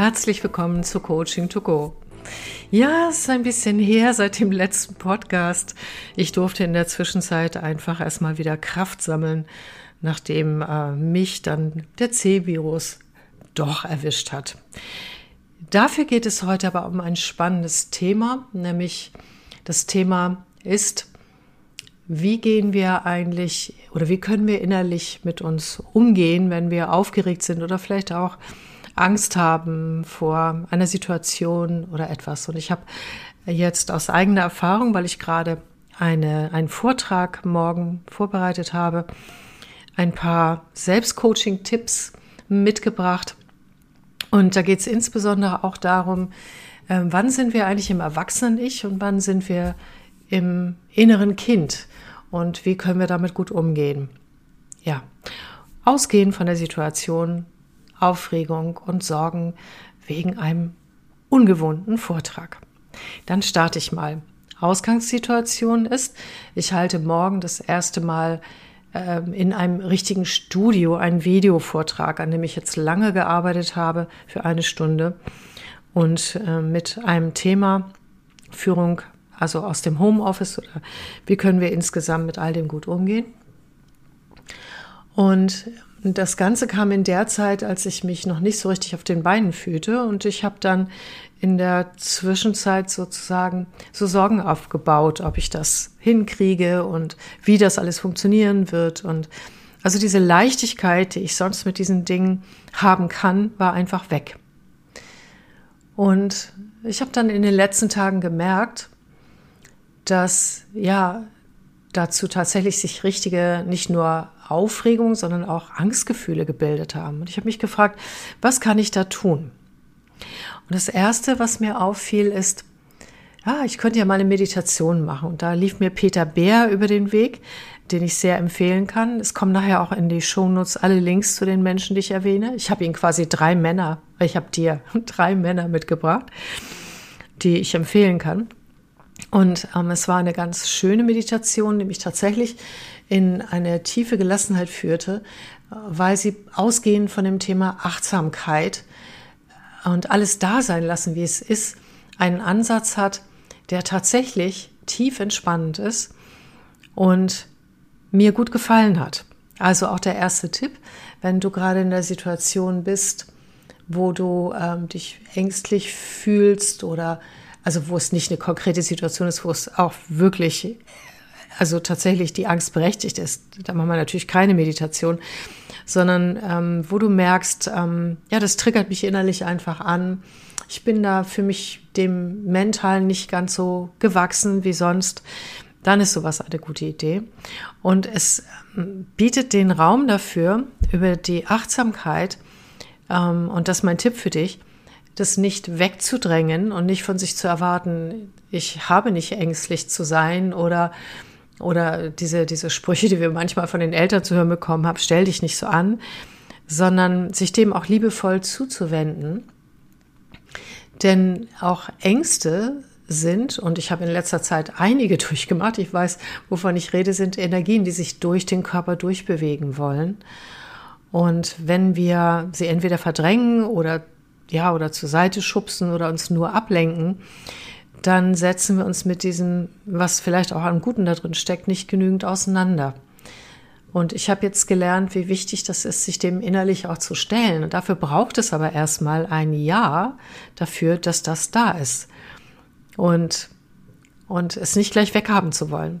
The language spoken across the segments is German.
herzlich willkommen zu Coaching to Go. Ja, es ist ein bisschen her seit dem letzten Podcast. Ich durfte in der Zwischenzeit einfach erstmal wieder Kraft sammeln, nachdem äh, mich dann der C-Virus doch erwischt hat. Dafür geht es heute aber um ein spannendes Thema, nämlich das Thema ist, wie gehen wir eigentlich oder wie können wir innerlich mit uns umgehen, wenn wir aufgeregt sind oder vielleicht auch Angst haben vor einer Situation oder etwas. Und ich habe jetzt aus eigener Erfahrung, weil ich gerade eine, einen Vortrag morgen vorbereitet habe, ein paar Selbstcoaching-Tipps mitgebracht. Und da geht es insbesondere auch darum, äh, wann sind wir eigentlich im Erwachsenen-Ich und wann sind wir im inneren Kind und wie können wir damit gut umgehen. Ja, ausgehend von der Situation, Aufregung und Sorgen wegen einem ungewohnten Vortrag. Dann starte ich mal. Ausgangssituation ist, ich halte morgen das erste Mal äh, in einem richtigen Studio einen Videovortrag, an dem ich jetzt lange gearbeitet habe für eine Stunde und äh, mit einem Thema Führung, also aus dem Homeoffice oder wie können wir insgesamt mit all dem gut umgehen. Und und das Ganze kam in der Zeit, als ich mich noch nicht so richtig auf den Beinen fühlte. Und ich habe dann in der Zwischenzeit sozusagen so Sorgen aufgebaut, ob ich das hinkriege und wie das alles funktionieren wird. Und also diese Leichtigkeit, die ich sonst mit diesen Dingen haben kann, war einfach weg. Und ich habe dann in den letzten Tagen gemerkt, dass ja dazu tatsächlich sich richtige, nicht nur Aufregung, sondern auch Angstgefühle gebildet haben. Und ich habe mich gefragt, was kann ich da tun? Und das Erste, was mir auffiel, ist, ja, ich könnte ja mal eine Meditation machen. Und da lief mir Peter Bär über den Weg, den ich sehr empfehlen kann. Es kommen nachher auch in die Shownotes alle Links zu den Menschen, die ich erwähne. Ich habe Ihnen quasi drei Männer, ich habe dir drei Männer mitgebracht, die ich empfehlen kann. Und ähm, es war eine ganz schöne Meditation, die mich tatsächlich in eine tiefe Gelassenheit führte, weil sie ausgehend von dem Thema Achtsamkeit und alles da sein lassen, wie es ist, einen Ansatz hat, der tatsächlich tief entspannend ist und mir gut gefallen hat. Also auch der erste Tipp, wenn du gerade in der Situation bist, wo du ähm, dich ängstlich fühlst oder also wo es nicht eine konkrete Situation ist, wo es auch wirklich, also tatsächlich die Angst berechtigt ist. Da machen wir natürlich keine Meditation, sondern ähm, wo du merkst, ähm, ja, das triggert mich innerlich einfach an. Ich bin da für mich dem Mentalen nicht ganz so gewachsen wie sonst. Dann ist sowas eine gute Idee. Und es ähm, bietet den Raum dafür, über die Achtsamkeit, ähm, und das ist mein Tipp für dich, das nicht wegzudrängen und nicht von sich zu erwarten, ich habe nicht ängstlich zu sein oder oder diese, diese Sprüche, die wir manchmal von den Eltern zu hören bekommen haben, stell dich nicht so an, sondern sich dem auch liebevoll zuzuwenden. Denn auch Ängste sind, und ich habe in letzter Zeit einige durchgemacht, ich weiß, wovon ich rede, sind Energien, die sich durch den Körper durchbewegen wollen. Und wenn wir sie entweder verdrängen oder ja, oder zur Seite schubsen oder uns nur ablenken, dann setzen wir uns mit diesem, was vielleicht auch am Guten da drin steckt, nicht genügend auseinander. Und ich habe jetzt gelernt, wie wichtig das ist, sich dem innerlich auch zu stellen. Und dafür braucht es aber erstmal ein Ja dafür, dass das da ist. Und, und es nicht gleich weghaben zu wollen.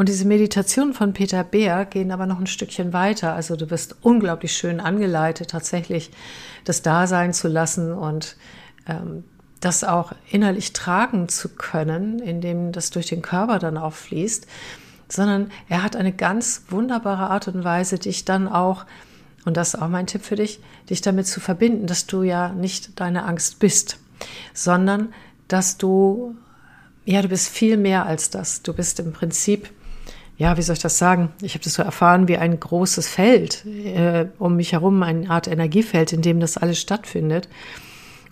Und diese Meditationen von Peter Beer gehen aber noch ein Stückchen weiter. Also du wirst unglaublich schön angeleitet, tatsächlich das da sein zu lassen und ähm, das auch innerlich tragen zu können, indem das durch den Körper dann auch fließt, sondern er hat eine ganz wunderbare Art und Weise, dich dann auch, und das ist auch mein Tipp für dich, dich damit zu verbinden, dass du ja nicht deine Angst bist, sondern dass du, ja, du bist viel mehr als das. Du bist im Prinzip ja, wie soll ich das sagen? Ich habe das so erfahren wie ein großes Feld äh, um mich herum, eine Art Energiefeld, in dem das alles stattfindet.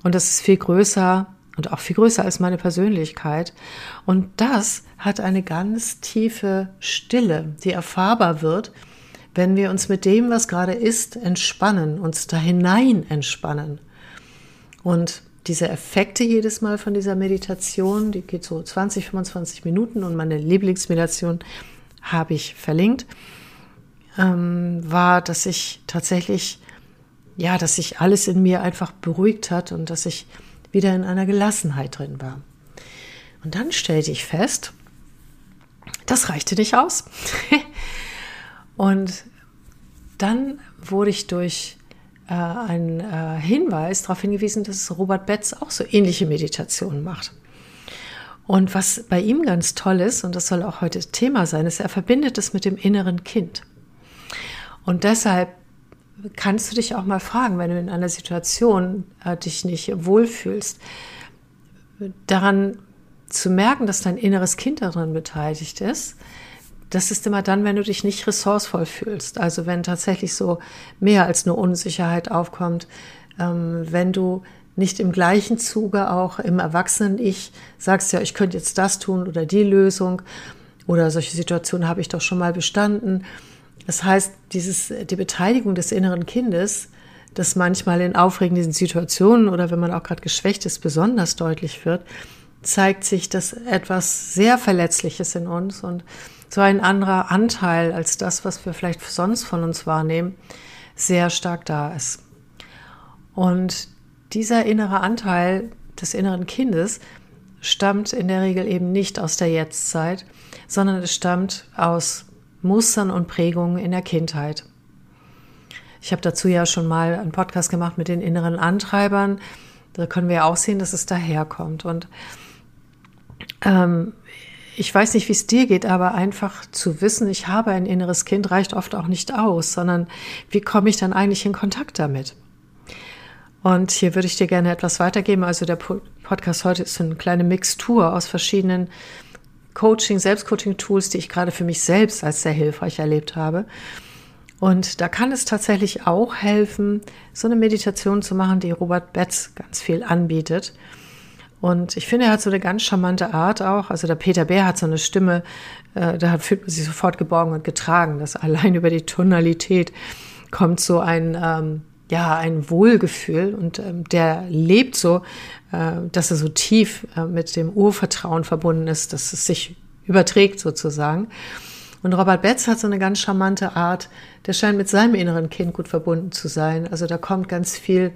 Und das ist viel größer und auch viel größer als meine Persönlichkeit. Und das hat eine ganz tiefe Stille, die erfahrbar wird, wenn wir uns mit dem, was gerade ist, entspannen, uns da hinein entspannen. Und diese Effekte jedes Mal von dieser Meditation, die geht so 20, 25 Minuten und meine Lieblingsmeditation habe ich verlinkt, ähm, war, dass ich tatsächlich, ja, dass sich alles in mir einfach beruhigt hat und dass ich wieder in einer Gelassenheit drin war. Und dann stellte ich fest, das reichte nicht aus. und dann wurde ich durch äh, einen äh, Hinweis darauf hingewiesen, dass Robert Betz auch so ähnliche Meditationen macht. Und was bei ihm ganz toll ist, und das soll auch heute Thema sein, ist, er verbindet es mit dem inneren Kind. Und deshalb kannst du dich auch mal fragen, wenn du in einer Situation äh, dich nicht wohlfühlst, daran zu merken, dass dein inneres Kind daran beteiligt ist, das ist immer dann, wenn du dich nicht ressourcevoll fühlst. Also wenn tatsächlich so mehr als nur Unsicherheit aufkommt, ähm, wenn du nicht im gleichen Zuge auch im Erwachsenen-Ich sagst, ja, ich könnte jetzt das tun oder die Lösung oder solche Situationen habe ich doch schon mal bestanden. Das heißt, dieses, die Beteiligung des inneren Kindes, das manchmal in aufregenden Situationen oder wenn man auch gerade geschwächt ist, besonders deutlich wird, zeigt sich, dass etwas sehr Verletzliches in uns und so ein anderer Anteil als das, was wir vielleicht sonst von uns wahrnehmen, sehr stark da ist. Und dieser innere Anteil des inneren Kindes stammt in der Regel eben nicht aus der Jetztzeit, sondern es stammt aus Mustern und Prägungen in der Kindheit. Ich habe dazu ja schon mal einen Podcast gemacht mit den inneren Antreibern. Da können wir ja auch sehen, dass es daherkommt. Und ähm, ich weiß nicht, wie es dir geht, aber einfach zu wissen, ich habe ein inneres Kind, reicht oft auch nicht aus, sondern wie komme ich dann eigentlich in Kontakt damit? Und hier würde ich dir gerne etwas weitergeben. Also der Podcast heute ist eine kleine Mixtur aus verschiedenen Coaching, Selbstcoaching-Tools, die ich gerade für mich selbst als sehr hilfreich erlebt habe. Und da kann es tatsächlich auch helfen, so eine Meditation zu machen, die Robert Betz ganz viel anbietet. Und ich finde, er hat so eine ganz charmante Art auch. Also der Peter Bär hat so eine Stimme, äh, da fühlt man sich sofort geborgen und getragen. Das allein über die Tonalität kommt so ein, ähm, ja, ein Wohlgefühl und ähm, der lebt so, äh, dass er so tief äh, mit dem Urvertrauen verbunden ist, dass es sich überträgt sozusagen. Und Robert Betz hat so eine ganz charmante Art, der scheint mit seinem inneren Kind gut verbunden zu sein. Also da kommt ganz viel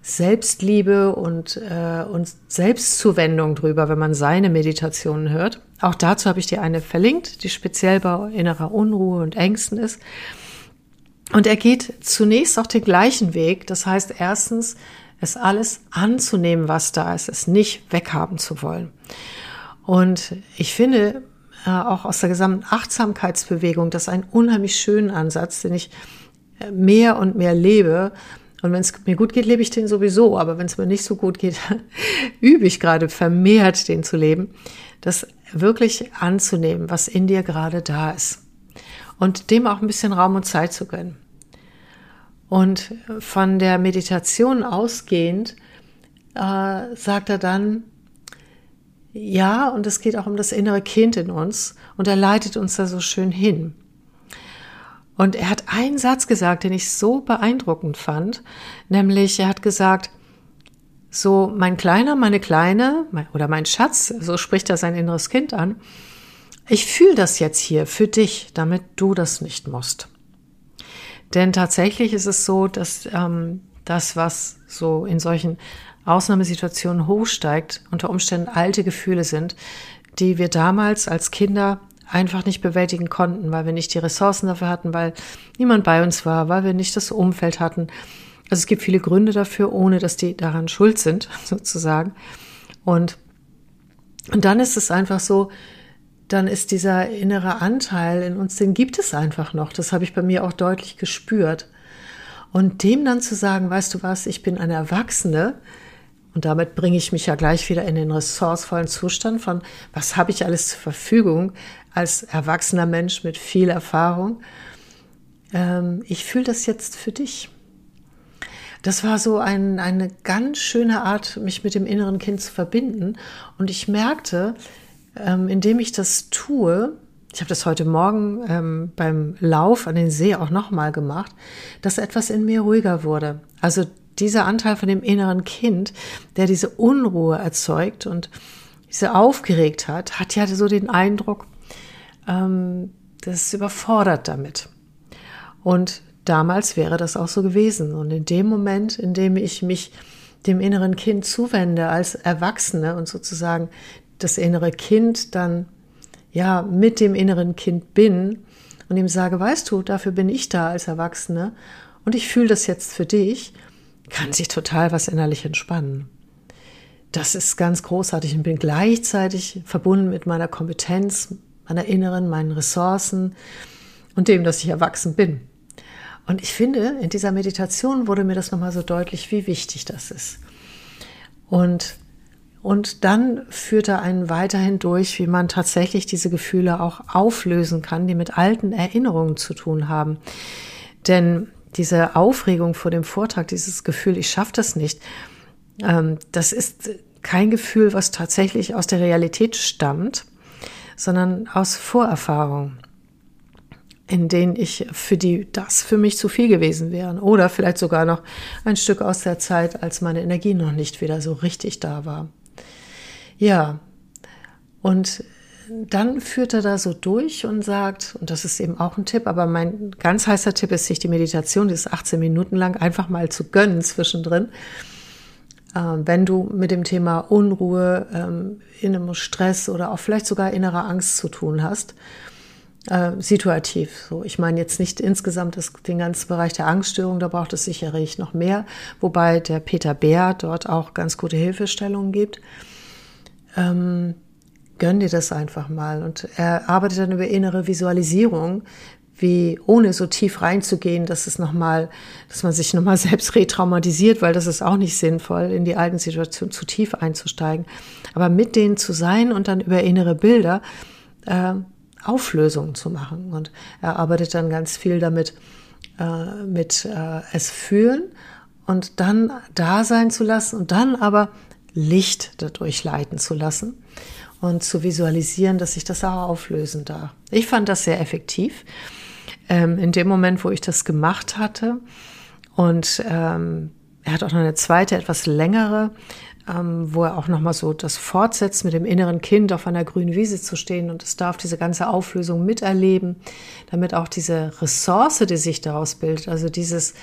Selbstliebe und, äh, und Selbstzuwendung drüber, wenn man seine Meditationen hört. Auch dazu habe ich dir eine verlinkt, die speziell bei innerer Unruhe und Ängsten ist. Und er geht zunächst auch den gleichen Weg. Das heißt, erstens, es alles anzunehmen, was da ist, es nicht weghaben zu wollen. Und ich finde äh, auch aus der gesamten Achtsamkeitsbewegung das einen unheimlich schönen Ansatz, den ich äh, mehr und mehr lebe, und wenn es mir gut geht, lebe ich den sowieso. Aber wenn es mir nicht so gut geht, übe ich gerade vermehrt, den zu leben. Das wirklich anzunehmen, was in dir gerade da ist. Und dem auch ein bisschen Raum und Zeit zu gönnen. Und von der Meditation ausgehend äh, sagt er dann, ja, und es geht auch um das innere Kind in uns. Und er leitet uns da so schön hin. Und er hat einen Satz gesagt, den ich so beeindruckend fand, nämlich er hat gesagt, so mein Kleiner, meine Kleine oder mein Schatz, so spricht er sein inneres Kind an, ich fühle das jetzt hier für dich, damit du das nicht musst. Denn tatsächlich ist es so, dass ähm, das, was so in solchen Ausnahmesituationen hochsteigt, unter Umständen alte Gefühle sind, die wir damals als Kinder einfach nicht bewältigen konnten, weil wir nicht die Ressourcen dafür hatten, weil niemand bei uns war, weil wir nicht das Umfeld hatten. Also es gibt viele Gründe dafür, ohne dass die daran schuld sind, sozusagen. Und, und dann ist es einfach so, dann ist dieser innere Anteil in uns, den gibt es einfach noch. Das habe ich bei mir auch deutlich gespürt. Und dem dann zu sagen, weißt du was, ich bin eine Erwachsene, und damit bringe ich mich ja gleich wieder in den ressourcevollen Zustand von, was habe ich alles zur Verfügung als erwachsener Mensch mit viel Erfahrung. Ähm, ich fühle das jetzt für dich. Das war so ein, eine ganz schöne Art, mich mit dem inneren Kind zu verbinden. Und ich merkte, ähm, indem ich das tue, ich habe das heute Morgen ähm, beim Lauf an den See auch nochmal gemacht, dass etwas in mir ruhiger wurde. Also dieser Anteil von dem inneren Kind, der diese Unruhe erzeugt und diese Aufgeregtheit, hat ja so den Eindruck, ähm, das überfordert damit. Und damals wäre das auch so gewesen. Und in dem Moment, in dem ich mich dem inneren Kind zuwende als Erwachsene und sozusagen das innere Kind dann ja mit dem inneren Kind bin und ihm sage, weißt du, dafür bin ich da als Erwachsene und ich fühle das jetzt für dich, kann sich total was innerlich entspannen. Das ist ganz großartig und bin gleichzeitig verbunden mit meiner Kompetenz, meiner inneren, meinen Ressourcen und dem, dass ich erwachsen bin. Und ich finde, in dieser Meditation wurde mir das nochmal so deutlich, wie wichtig das ist. Und, und dann führt er einen weiterhin durch, wie man tatsächlich diese Gefühle auch auflösen kann, die mit alten Erinnerungen zu tun haben. Denn diese Aufregung vor dem Vortrag, dieses Gefühl, ich schaffe das nicht, ähm, das ist kein Gefühl, was tatsächlich aus der Realität stammt, sondern aus Vorerfahrung in denen ich für die das für mich zu viel gewesen wären oder vielleicht sogar noch ein Stück aus der Zeit, als meine Energie noch nicht wieder so richtig da war. Ja, und dann führt er da so durch und sagt, und das ist eben auch ein Tipp, aber mein ganz heißer Tipp ist, sich die Meditation, die ist 18 Minuten lang, einfach mal zu gönnen zwischendrin. Ähm, wenn du mit dem Thema Unruhe, ähm, innerem Stress oder auch vielleicht sogar innerer Angst zu tun hast äh, situativ. So, ich meine jetzt nicht insgesamt das, den ganzen Bereich der Angststörung, da braucht es sicherlich noch mehr, wobei der Peter Bär dort auch ganz gute Hilfestellungen gibt. Ähm, gönn dir das einfach mal. Und er arbeitet dann über innere Visualisierung, wie ohne so tief reinzugehen, dass es nochmal, dass man sich nochmal selbst retraumatisiert, weil das ist auch nicht sinnvoll, in die alten Situationen zu tief einzusteigen. Aber mit denen zu sein und dann über innere Bilder äh, Auflösungen zu machen. Und er arbeitet dann ganz viel damit, äh, mit äh, es fühlen und dann da sein zu lassen und dann aber Licht dadurch leiten zu lassen und zu visualisieren, dass sich das auch auflösen darf. Ich fand das sehr effektiv. Ähm, in dem Moment, wo ich das gemacht hatte und ähm, er hat auch noch eine zweite, etwas längere ähm, wo er auch nochmal so das fortsetzt, mit dem inneren Kind auf einer grünen Wiese zu stehen und es darf diese ganze Auflösung miterleben, damit auch diese Ressource, die sich daraus bildet, also dieses,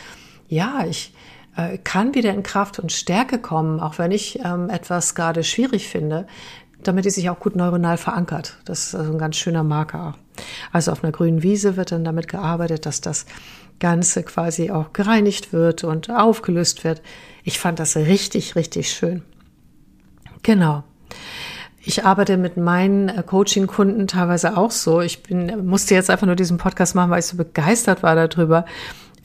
ja, ich äh, kann wieder in Kraft und Stärke kommen, auch wenn ich ähm, etwas gerade schwierig finde, damit die sich auch gut neuronal verankert. Das ist also ein ganz schöner Marker. Also auf einer grünen Wiese wird dann damit gearbeitet, dass das Ganze quasi auch gereinigt wird und aufgelöst wird. Ich fand das richtig, richtig schön. Genau. Ich arbeite mit meinen äh, Coaching-Kunden teilweise auch so. Ich bin, musste jetzt einfach nur diesen Podcast machen, weil ich so begeistert war darüber,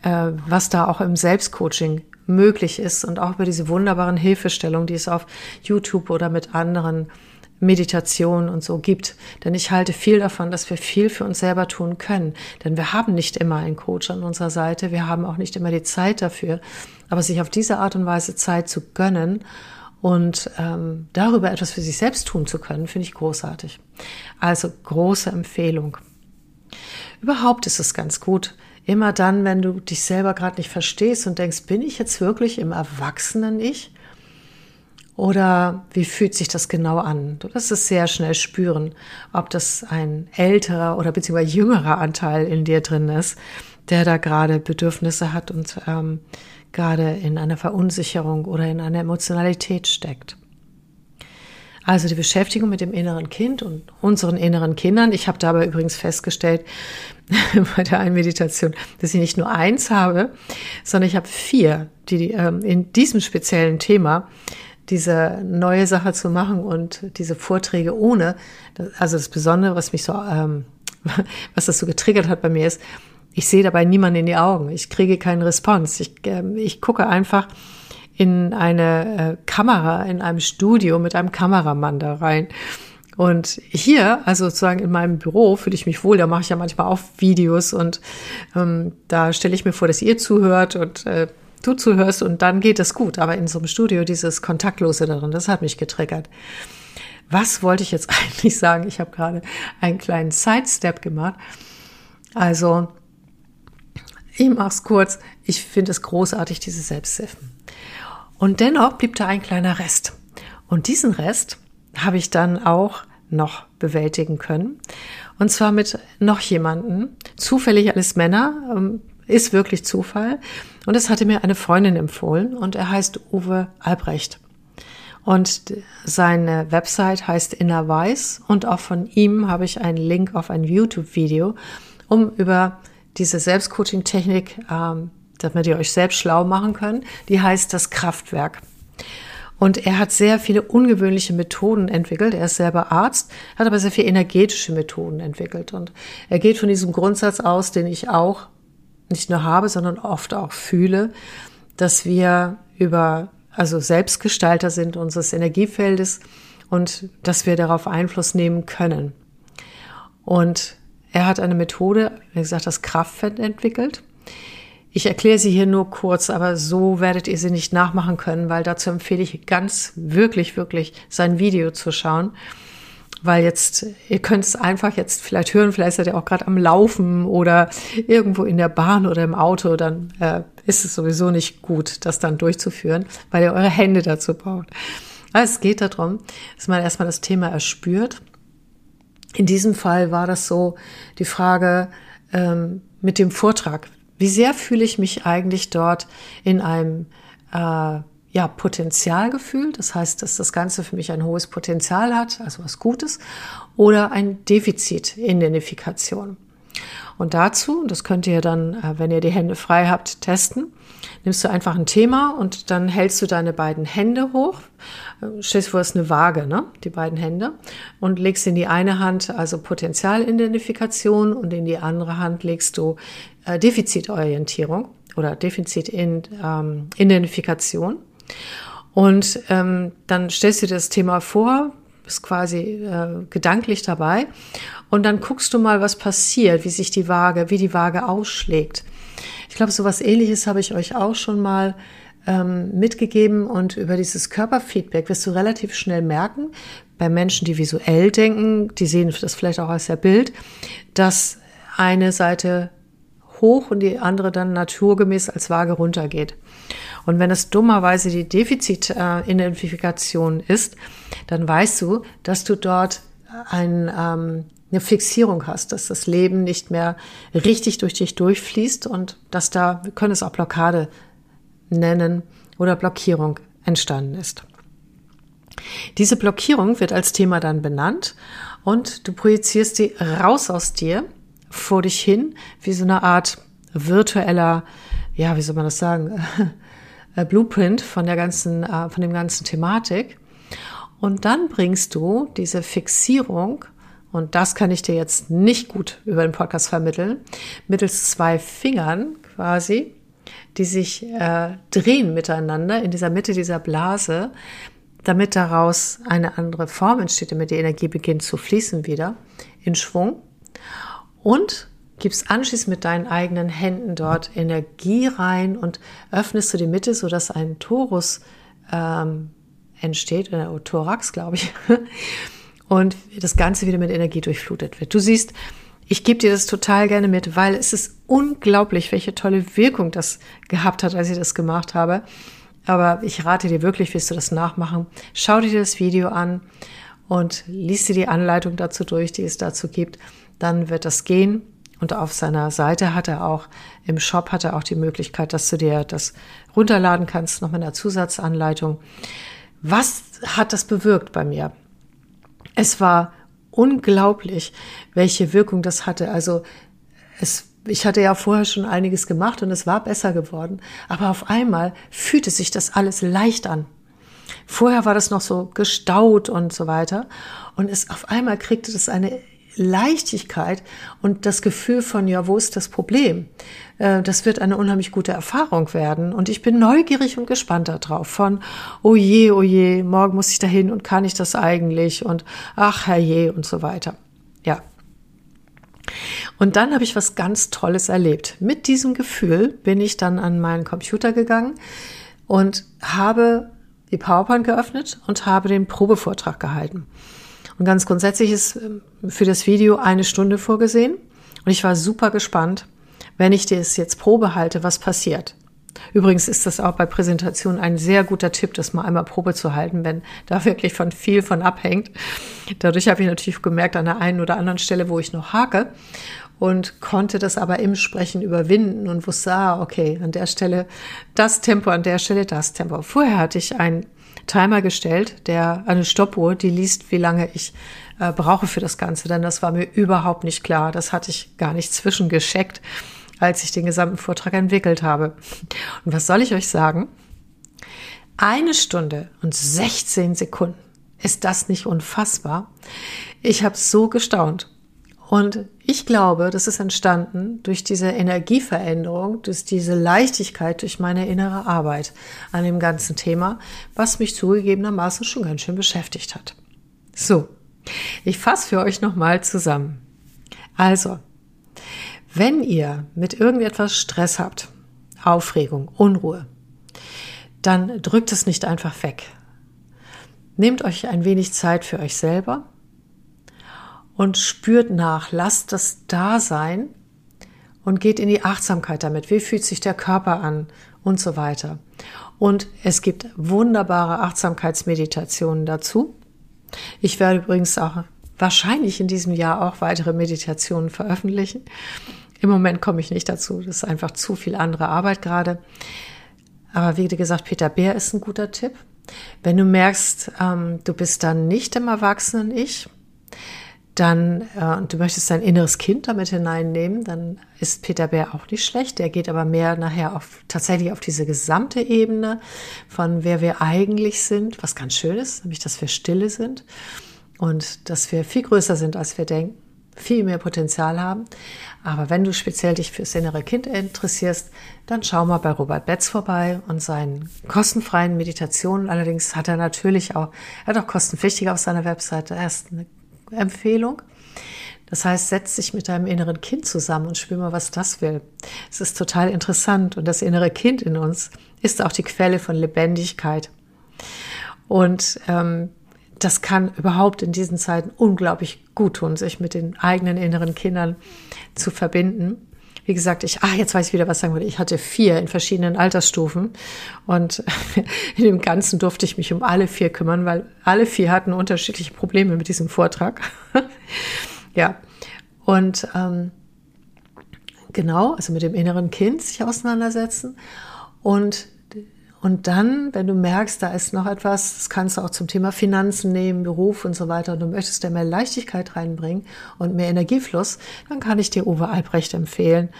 äh, was da auch im Selbstcoaching möglich ist und auch über diese wunderbaren Hilfestellungen, die es auf YouTube oder mit anderen Meditationen und so gibt. Denn ich halte viel davon, dass wir viel für uns selber tun können. Denn wir haben nicht immer einen Coach an unserer Seite. Wir haben auch nicht immer die Zeit dafür. Aber sich auf diese Art und Weise Zeit zu gönnen und ähm, darüber etwas für sich selbst tun zu können, finde ich großartig. Also große Empfehlung. Überhaupt ist es ganz gut, immer dann, wenn du dich selber gerade nicht verstehst und denkst, bin ich jetzt wirklich im Erwachsenen-Ich? Oder wie fühlt sich das genau an? Du wirst es sehr schnell spüren, ob das ein älterer oder beziehungsweise jüngerer Anteil in dir drin ist, der da gerade Bedürfnisse hat und ähm, gerade in einer Verunsicherung oder in einer Emotionalität steckt. Also die Beschäftigung mit dem inneren Kind und unseren inneren Kindern. Ich habe dabei übrigens festgestellt bei der einen Meditation, dass ich nicht nur eins habe, sondern ich habe vier, die ähm, in diesem speziellen Thema diese neue Sache zu machen und diese Vorträge ohne, also das Besondere, was mich so, ähm, was das so getriggert hat bei mir ist, ich sehe dabei niemanden in die Augen. Ich kriege keinen Response. Ich, äh, ich gucke einfach in eine äh, Kamera, in einem Studio mit einem Kameramann da rein. Und hier, also sozusagen in meinem Büro, fühle ich mich wohl. Da mache ich ja manchmal auch Videos und ähm, da stelle ich mir vor, dass ihr zuhört und äh, du zuhörst und dann geht es gut. Aber in so einem Studio dieses Kontaktlose darin, das hat mich getriggert. Was wollte ich jetzt eigentlich sagen? Ich habe gerade einen kleinen Sidestep gemacht. Also ich mach's kurz. Ich finde es großartig, diese Selbsthilfen. Und dennoch blieb da ein kleiner Rest. Und diesen Rest habe ich dann auch noch bewältigen können. Und zwar mit noch jemanden, zufällig alles Männer, ähm, ist wirklich Zufall. Und es hatte mir eine Freundin empfohlen und er heißt Uwe Albrecht. Und seine Website heißt Inner Weiß und auch von ihm habe ich einen Link auf ein YouTube-Video, um über diese Selbstcoaching-Technik, ähm, damit ihr euch selbst schlau machen könnt, die heißt das Kraftwerk. Und er hat sehr viele ungewöhnliche Methoden entwickelt. Er ist selber Arzt, hat aber sehr viele energetische Methoden entwickelt. Und er geht von diesem Grundsatz aus, den ich auch nicht nur habe, sondern oft auch fühle, dass wir über, also Selbstgestalter sind unseres Energiefeldes und dass wir darauf Einfluss nehmen können. Und er hat eine Methode, wie gesagt, das Kraftfett entwickelt. Ich erkläre sie hier nur kurz, aber so werdet ihr sie nicht nachmachen können, weil dazu empfehle ich ganz wirklich, wirklich sein Video zu schauen weil jetzt, ihr könnt es einfach jetzt vielleicht hören, vielleicht seid ihr auch gerade am Laufen oder irgendwo in der Bahn oder im Auto, dann äh, ist es sowieso nicht gut, das dann durchzuführen, weil ihr eure Hände dazu braucht. Aber es geht darum, dass man erstmal das Thema erspürt. In diesem Fall war das so die Frage ähm, mit dem Vortrag. Wie sehr fühle ich mich eigentlich dort in einem äh, ja, Potenzialgefühl, das heißt, dass das Ganze für mich ein hohes Potenzial hat, also was Gutes, oder ein Defizitidentifikation. Und dazu, das könnt ihr dann, äh, wenn ihr die Hände frei habt, testen, nimmst du einfach ein Thema und dann hältst du deine beiden Hände hoch. Äh, stellst vor, ist eine Waage, ne? die beiden Hände, und legst in die eine Hand also Potenzialidentifikation und in die andere Hand legst du äh, Defizitorientierung oder Defizitidentifikation. Ähm, und ähm, dann stellst du dir das Thema vor, bist quasi äh, gedanklich dabei und dann guckst du mal, was passiert, wie sich die Waage, wie die Waage ausschlägt. Ich glaube, so was ähnliches habe ich euch auch schon mal ähm, mitgegeben und über dieses Körperfeedback wirst du relativ schnell merken, bei Menschen, die visuell denken, die sehen das vielleicht auch als der Bild, dass eine Seite hoch und die andere dann naturgemäß als Waage runtergeht. Und wenn es dummerweise die Defizitidentifikation ist, dann weißt du, dass du dort ein, ähm, eine Fixierung hast, dass das Leben nicht mehr richtig durch dich durchfließt und dass da, wir können es auch Blockade nennen oder Blockierung entstanden ist. Diese Blockierung wird als Thema dann benannt und du projizierst sie raus aus dir, vor dich hin, wie so eine Art virtueller, ja, wie soll man das sagen, äh, Blueprint von der ganzen, äh, von dem ganzen Thematik. Und dann bringst du diese Fixierung, und das kann ich dir jetzt nicht gut über den Podcast vermitteln, mittels zwei Fingern quasi, die sich äh, drehen miteinander in dieser Mitte dieser Blase, damit daraus eine andere Form entsteht, damit die Energie beginnt zu fließen wieder in Schwung. Und gibst anschließend mit deinen eigenen Händen dort Energie rein und öffnest du die Mitte, sodass ein Torus ähm, entsteht, oder Thorax, glaube ich, und das Ganze wieder mit Energie durchflutet wird. Du siehst, ich gebe dir das total gerne mit, weil es ist unglaublich, welche tolle Wirkung das gehabt hat, als ich das gemacht habe. Aber ich rate dir wirklich, willst du das nachmachen? Schau dir das Video an und liest dir die Anleitung dazu durch, die es dazu gibt. Dann wird das gehen. Und auf seiner Seite hat er auch, im Shop hat er auch die Möglichkeit, dass du dir das runterladen kannst, noch mit einer Zusatzanleitung. Was hat das bewirkt bei mir? Es war unglaublich, welche Wirkung das hatte. Also es, ich hatte ja vorher schon einiges gemacht und es war besser geworden. Aber auf einmal fühlte sich das alles leicht an. Vorher war das noch so gestaut und so weiter. Und es auf einmal kriegte das eine Leichtigkeit und das Gefühl von, ja, wo ist das Problem? Äh, das wird eine unheimlich gute Erfahrung werden. Und ich bin neugierig und gespannt darauf. Von, oh je, oh je, morgen muss ich dahin und kann ich das eigentlich? Und ach, herrje und so weiter. Ja. Und dann habe ich was ganz Tolles erlebt. Mit diesem Gefühl bin ich dann an meinen Computer gegangen und habe die PowerPoint geöffnet und habe den Probevortrag gehalten. Und ganz grundsätzlich ist ähm, für das Video eine Stunde vorgesehen. Und ich war super gespannt, wenn ich das jetzt Probe halte, was passiert. Übrigens ist das auch bei Präsentationen ein sehr guter Tipp, das mal einmal Probe zu halten, wenn da wirklich von viel von abhängt. Dadurch habe ich natürlich gemerkt an der einen oder anderen Stelle, wo ich noch hake und konnte das aber im Sprechen überwinden und wusste, ah, okay, an der Stelle das Tempo, an der Stelle das Tempo. Vorher hatte ich einen Timer gestellt, der eine Stoppuhr, die liest, wie lange ich äh, brauche für das Ganze, denn das war mir überhaupt nicht klar. Das hatte ich gar nicht zwischengescheckt als ich den gesamten Vortrag entwickelt habe. Und was soll ich euch sagen? Eine Stunde und 16 Sekunden. Ist das nicht unfassbar? Ich habe so gestaunt. Und ich glaube, das ist entstanden durch diese Energieveränderung, durch diese Leichtigkeit, durch meine innere Arbeit an dem ganzen Thema, was mich zugegebenermaßen schon ganz schön beschäftigt hat. So, ich fasse für euch nochmal zusammen. Also, wenn ihr mit irgendetwas Stress habt, Aufregung, Unruhe, dann drückt es nicht einfach weg. Nehmt euch ein wenig Zeit für euch selber und spürt nach, lasst das da sein und geht in die Achtsamkeit damit. Wie fühlt sich der Körper an und so weiter. Und es gibt wunderbare Achtsamkeitsmeditationen dazu. Ich werde übrigens auch wahrscheinlich in diesem Jahr auch weitere Meditationen veröffentlichen. Im Moment komme ich nicht dazu. Das ist einfach zu viel andere Arbeit gerade. Aber wie gesagt, Peter Bär ist ein guter Tipp. Wenn du merkst, ähm, du bist dann nicht im Erwachsenen-Ich, dann äh, du möchtest dein inneres Kind damit hineinnehmen, dann ist Peter Bär auch nicht schlecht. Der geht aber mehr nachher auf tatsächlich auf diese gesamte Ebene von wer wir eigentlich sind, was ganz schön ist, nämlich dass wir stille sind und dass wir viel größer sind, als wir denken viel mehr Potenzial haben. Aber wenn du speziell dich fürs innere Kind interessierst, dann schau mal bei Robert Betz vorbei und seinen kostenfreien Meditationen. Allerdings hat er natürlich auch, er hat auch kostenpflichtig auf seiner Webseite erst eine Empfehlung. Das heißt, setz dich mit deinem inneren Kind zusammen und spür mal, was das will. Es ist total interessant und das innere Kind in uns ist auch die Quelle von Lebendigkeit. Und ähm, das kann überhaupt in diesen Zeiten unglaublich gut tun, sich mit den eigenen inneren Kindern zu verbinden. Wie gesagt, ich, ah, jetzt weiß ich wieder, was sagen würde. Ich hatte vier in verschiedenen Altersstufen und in dem Ganzen durfte ich mich um alle vier kümmern, weil alle vier hatten unterschiedliche Probleme mit diesem Vortrag. ja, und ähm, genau, also mit dem inneren Kind sich auseinandersetzen und und dann, wenn du merkst, da ist noch etwas, das kannst du auch zum Thema Finanzen nehmen, Beruf und so weiter, und du möchtest da mehr Leichtigkeit reinbringen und mehr Energiefluss, dann kann ich dir Uwe Albrecht empfehlen.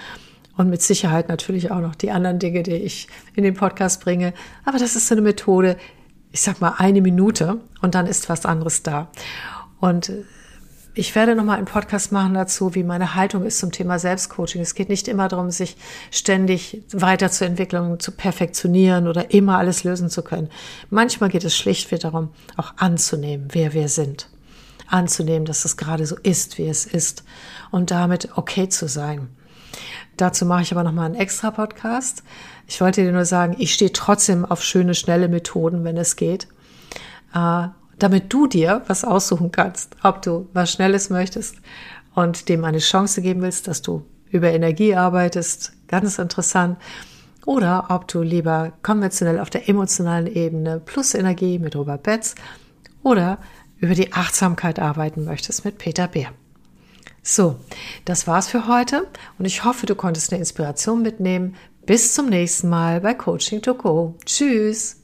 Und mit Sicherheit natürlich auch noch die anderen Dinge, die ich in den Podcast bringe. Aber das ist so eine Methode, ich sag mal eine Minute und dann ist was anderes da. Und ich werde nochmal einen Podcast machen dazu, wie meine Haltung ist zum Thema Selbstcoaching. Es geht nicht immer darum, sich ständig weiterzuentwickeln, zu perfektionieren oder immer alles lösen zu können. Manchmal geht es schlichtweg darum, auch anzunehmen, wer wir sind. Anzunehmen, dass es gerade so ist, wie es ist und damit okay zu sein. Dazu mache ich aber nochmal einen extra Podcast. Ich wollte dir nur sagen, ich stehe trotzdem auf schöne, schnelle Methoden, wenn es geht äh, damit du dir was aussuchen kannst, ob du was Schnelles möchtest und dem eine Chance geben willst, dass du über Energie arbeitest, ganz interessant, oder ob du lieber konventionell auf der emotionalen Ebene plus Energie mit Robert Betz oder über die Achtsamkeit arbeiten möchtest mit Peter Beer. So, das war's für heute und ich hoffe, du konntest eine Inspiration mitnehmen. Bis zum nächsten Mal bei Coaching to Go. Tschüss!